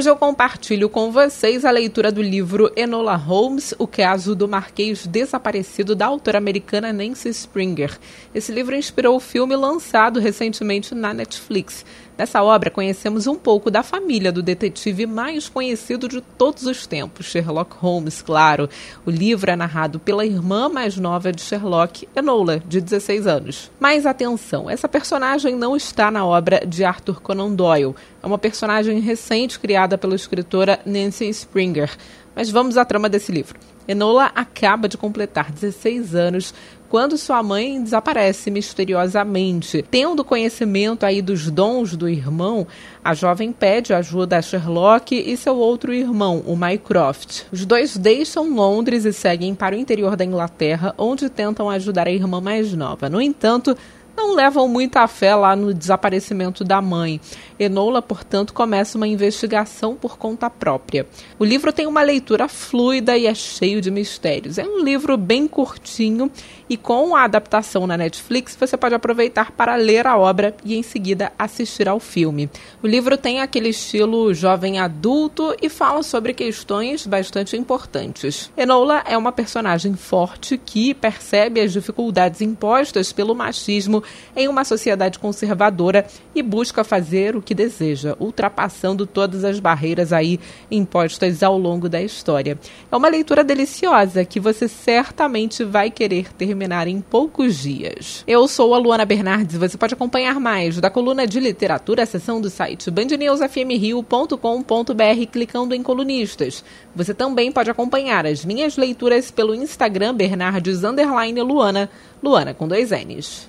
Hoje eu compartilho com vocês a leitura do livro Enola Holmes, O Caso do Marquês Desaparecido, da autora americana Nancy Springer. Esse livro inspirou o filme lançado recentemente na Netflix. Nessa obra, conhecemos um pouco da família do detetive mais conhecido de todos os tempos, Sherlock Holmes, claro. O livro é narrado pela irmã mais nova de Sherlock, Enola, de 16 anos. Mas atenção, essa personagem não está na obra de Arthur Conan Doyle. É uma personagem recente criada pela escritora Nancy Springer. Mas vamos à trama desse livro. Enola acaba de completar 16 anos quando sua mãe desaparece misteriosamente. Tendo conhecimento aí dos dons do irmão, a jovem pede ajuda a Sherlock e seu outro irmão, o Mycroft. Os dois deixam Londres e seguem para o interior da Inglaterra, onde tentam ajudar a irmã mais nova. No entanto, não levam muita fé lá no desaparecimento da mãe. Enola, portanto, começa uma investigação por conta própria. O livro tem uma leitura fluida e é cheio de mistérios. É um livro bem curtinho e com a adaptação na Netflix você pode aproveitar para ler a obra e em seguida assistir ao filme. O livro tem aquele estilo jovem adulto e fala sobre questões bastante importantes. Enola é uma personagem forte que percebe as dificuldades impostas pelo machismo em uma sociedade conservadora e busca fazer o que deseja, ultrapassando todas as barreiras aí impostas ao longo da história. É uma leitura deliciosa que você certamente vai querer terminar em poucos dias. Eu sou a Luana Bernardes e você pode acompanhar mais da coluna de literatura, a seção do site bandnewsfmrio.com.br clicando em colunistas. Você também pode acompanhar as minhas leituras pelo Instagram Bernardes Luana, Luana com dois N's.